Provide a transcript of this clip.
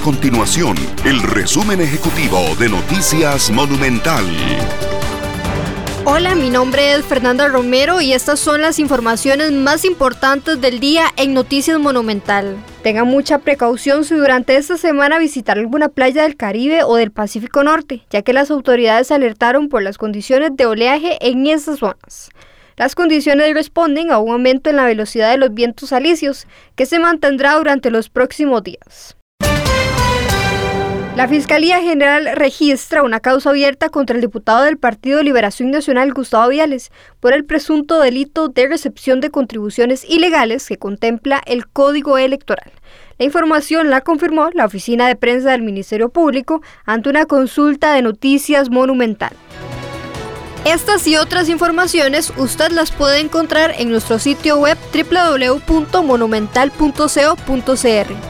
continuación el resumen ejecutivo de Noticias Monumental. Hola, mi nombre es Fernanda Romero y estas son las informaciones más importantes del día en Noticias Monumental. Tengan mucha precaución si durante esta semana visitar alguna playa del Caribe o del Pacífico Norte, ya que las autoridades alertaron por las condiciones de oleaje en esas zonas. Las condiciones responden a un aumento en la velocidad de los vientos alisios, que se mantendrá durante los próximos días. La Fiscalía General registra una causa abierta contra el diputado del Partido Liberación Nacional, Gustavo Viales, por el presunto delito de recepción de contribuciones ilegales que contempla el Código Electoral. La información la confirmó la Oficina de Prensa del Ministerio Público ante una consulta de noticias monumental. Estas y otras informaciones usted las puede encontrar en nuestro sitio web www.monumental.co.cr.